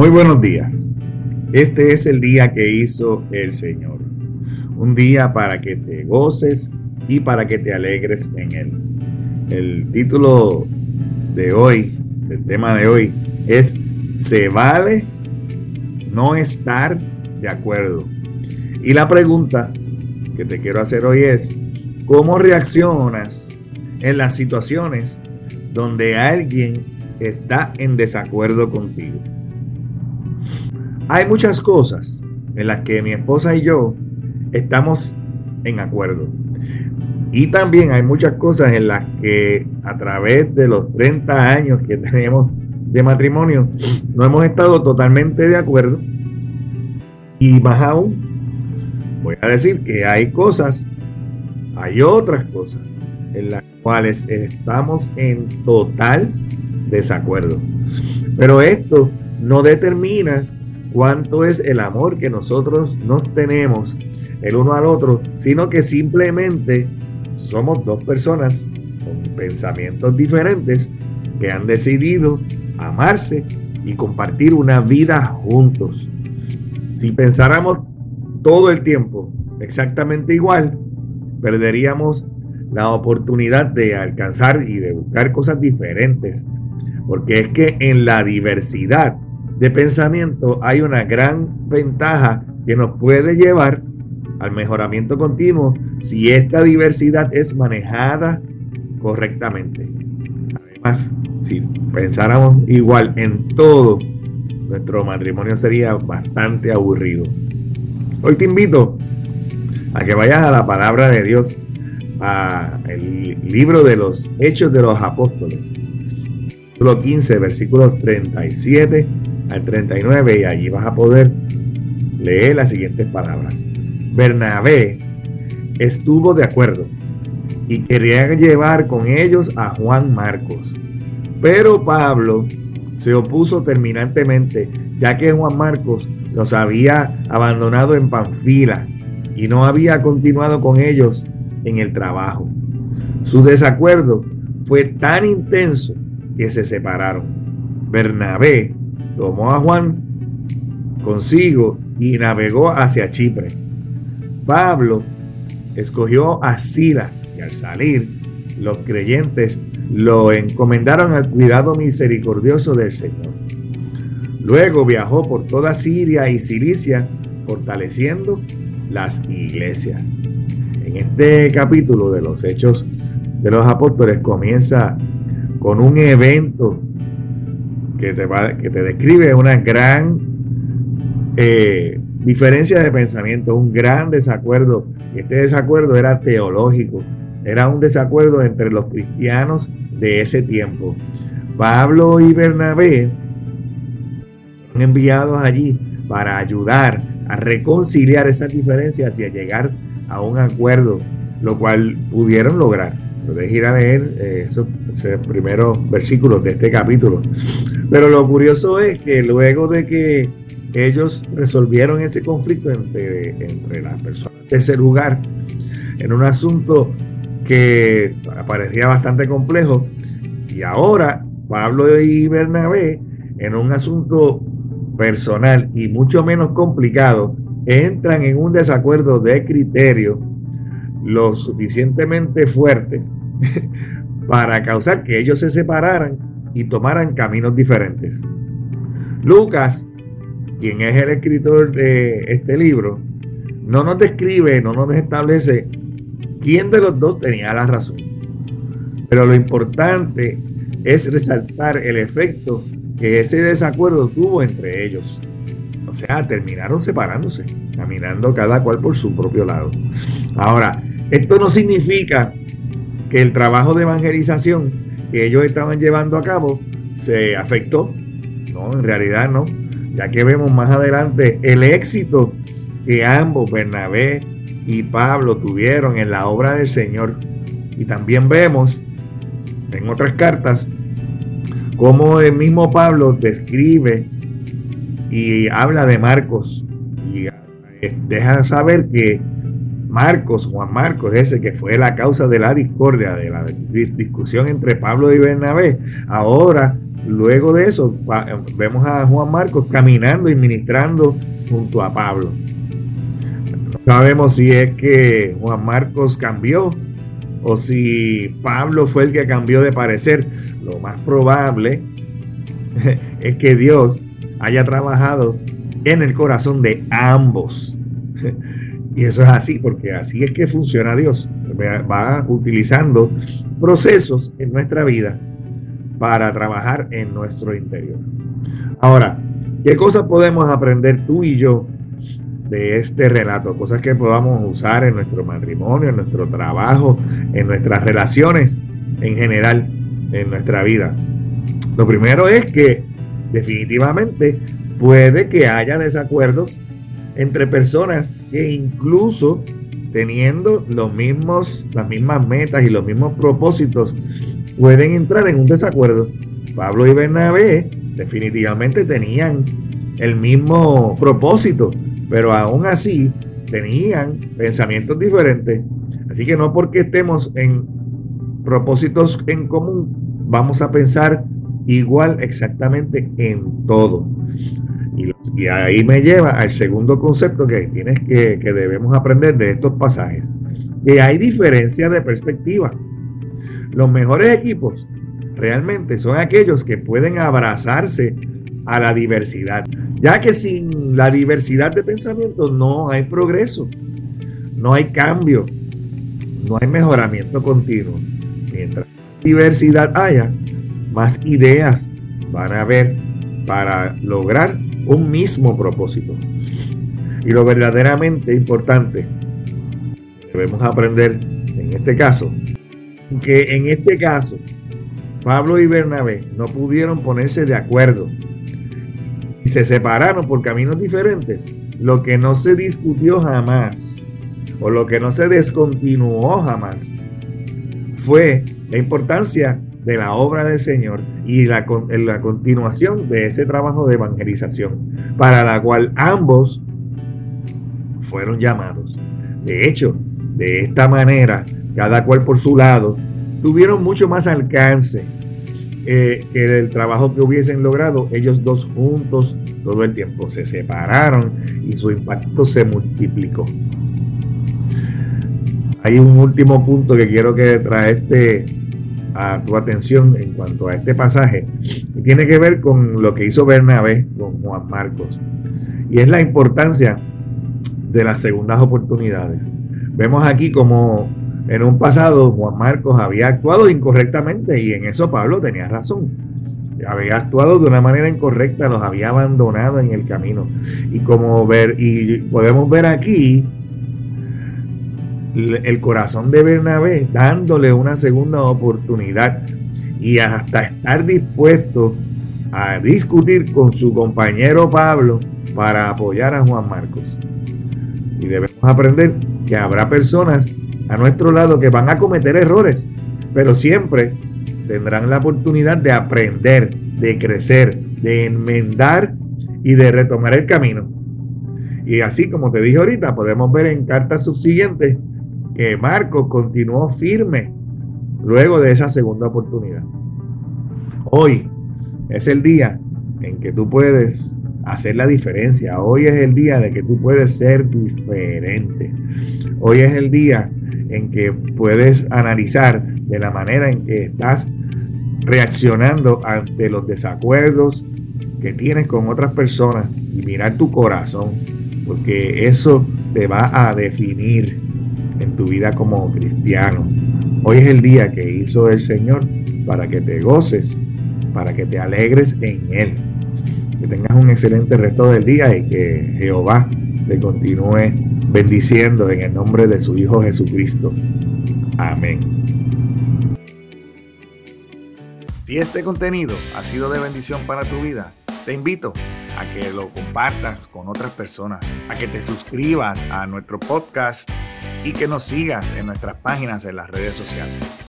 Muy buenos días. Este es el día que hizo el Señor. Un día para que te goces y para que te alegres en él. El título de hoy, el tema de hoy, es ¿Se vale no estar de acuerdo? Y la pregunta que te quiero hacer hoy es, ¿cómo reaccionas en las situaciones donde alguien está en desacuerdo contigo? Hay muchas cosas en las que mi esposa y yo estamos en acuerdo. Y también hay muchas cosas en las que a través de los 30 años que tenemos de matrimonio no hemos estado totalmente de acuerdo. Y más aún, voy a decir que hay cosas, hay otras cosas en las cuales estamos en total desacuerdo. Pero esto no determina cuánto es el amor que nosotros nos tenemos el uno al otro, sino que simplemente somos dos personas con pensamientos diferentes que han decidido amarse y compartir una vida juntos. Si pensáramos todo el tiempo exactamente igual, perderíamos la oportunidad de alcanzar y de buscar cosas diferentes. Porque es que en la diversidad de pensamiento hay una gran ventaja que nos puede llevar al mejoramiento continuo si esta diversidad es manejada correctamente. Además, si pensáramos igual en todo, nuestro matrimonio sería bastante aburrido. Hoy te invito a que vayas a la palabra de Dios, a el libro de los Hechos de los Apóstoles, capítulo 15, versículos 37 al 39 y allí vas a poder leer las siguientes palabras. Bernabé estuvo de acuerdo y quería llevar con ellos a Juan Marcos. Pero Pablo se opuso terminantemente, ya que Juan Marcos los había abandonado en Panfila y no había continuado con ellos en el trabajo. Su desacuerdo fue tan intenso que se separaron. Bernabé tomó a Juan consigo y navegó hacia Chipre. Pablo escogió a Silas y al salir los creyentes lo encomendaron al cuidado misericordioso del Señor. Luego viajó por toda Siria y Cilicia fortaleciendo las iglesias. En este capítulo de los Hechos de los Apóstoles comienza con un evento que te, que te describe una gran eh, diferencia de pensamiento, un gran desacuerdo. Este desacuerdo era teológico, era un desacuerdo entre los cristianos de ese tiempo. Pablo y Bernabé fueron enviados allí para ayudar a reconciliar esas diferencias y a llegar a un acuerdo, lo cual pudieron lograr. Puedes ir a leer eh, esos, primeros versículos de este capítulo. Pero lo curioso es que luego de que ellos resolvieron ese conflicto entre, entre las personas ese lugar, en un asunto que parecía bastante complejo, y ahora Pablo y Bernabé, en un asunto personal y mucho menos complicado, entran en un desacuerdo de criterio lo suficientemente fuertes para causar que ellos se separaran y tomaran caminos diferentes. Lucas, quien es el escritor de este libro, no nos describe, no nos establece quién de los dos tenía la razón. Pero lo importante es resaltar el efecto que ese desacuerdo tuvo entre ellos. O sea, terminaron separándose, caminando cada cual por su propio lado. Ahora, esto no significa que el trabajo de evangelización que ellos estaban llevando a cabo se afectó. No, en realidad no. Ya que vemos más adelante el éxito que ambos, Bernabé y Pablo, tuvieron en la obra del Señor. Y también vemos en otras cartas cómo el mismo Pablo describe y habla de Marcos y deja saber que Marcos, Juan Marcos, ese que fue la causa de la discordia, de la discusión entre Pablo y Bernabé, ahora luego de eso vemos a Juan Marcos caminando y ministrando junto a Pablo. No sabemos si es que Juan Marcos cambió o si Pablo fue el que cambió de parecer. Lo más probable es que Dios haya trabajado en el corazón de ambos. Y eso es así, porque así es que funciona Dios. Va utilizando procesos en nuestra vida para trabajar en nuestro interior. Ahora, ¿qué cosas podemos aprender tú y yo de este relato? Cosas que podamos usar en nuestro matrimonio, en nuestro trabajo, en nuestras relaciones en general, en nuestra vida. Lo primero es que definitivamente puede que haya desacuerdos entre personas que incluso teniendo los mismos, las mismas metas y los mismos propósitos, pueden entrar en un desacuerdo. Pablo y Bernabé definitivamente tenían el mismo propósito, pero aún así tenían pensamientos diferentes. Así que no porque estemos en propósitos en común, vamos a pensar igual exactamente en todo. Y, ahí me lleva al segundo concepto que tienes que, que debemos aprender de estos pasajes, que hay diferencia de perspectiva. Los mejores equipos realmente son aquellos que pueden abrazarse a la diversidad, ya que sin la diversidad de pensamientos no hay progreso, no hay cambio, no hay mejoramiento continuo. Mientras diversidad haya, más ideas van a haber para lograr un mismo propósito. Y lo verdaderamente importante debemos aprender en este caso, que en este caso Pablo y Bernabé no pudieron ponerse de acuerdo y se separaron por caminos diferentes, lo que no se discutió jamás o lo que no se descontinuó jamás fue la importancia de la obra del Señor y la, la continuación de ese trabajo de evangelización, para la cual ambos fueron llamados. De hecho, de esta manera, cada cual por su lado, tuvieron mucho más alcance eh, que el trabajo que hubiesen logrado ellos dos juntos todo el tiempo. Se separaron y su impacto se multiplicó. Hay un último punto que quiero que traerte a tu atención en cuanto a este pasaje y tiene que ver con lo que hizo Bernabé con Juan Marcos y es la importancia de las segundas oportunidades. Vemos aquí como en un pasado Juan Marcos había actuado incorrectamente y en eso Pablo tenía razón. Había actuado de una manera incorrecta, los había abandonado en el camino. Y como ver, y podemos ver aquí el corazón de Bernabé dándole una segunda oportunidad y hasta estar dispuesto a discutir con su compañero Pablo para apoyar a Juan Marcos. Y debemos aprender que habrá personas a nuestro lado que van a cometer errores, pero siempre tendrán la oportunidad de aprender, de crecer, de enmendar y de retomar el camino. Y así como te dije ahorita, podemos ver en cartas subsiguientes que Marcos continuó firme luego de esa segunda oportunidad. Hoy es el día en que tú puedes hacer la diferencia. Hoy es el día de que tú puedes ser diferente. Hoy es el día en que puedes analizar de la manera en que estás reaccionando ante los desacuerdos que tienes con otras personas y mirar tu corazón, porque eso te va a definir en tu vida como cristiano. Hoy es el día que hizo el Señor para que te goces, para que te alegres en Él. Que tengas un excelente resto del día y que Jehová te continúe bendiciendo en el nombre de su Hijo Jesucristo. Amén. Si este contenido ha sido de bendición para tu vida, te invito a que lo compartas con otras personas, a que te suscribas a nuestro podcast y que nos sigas en nuestras páginas en las redes sociales.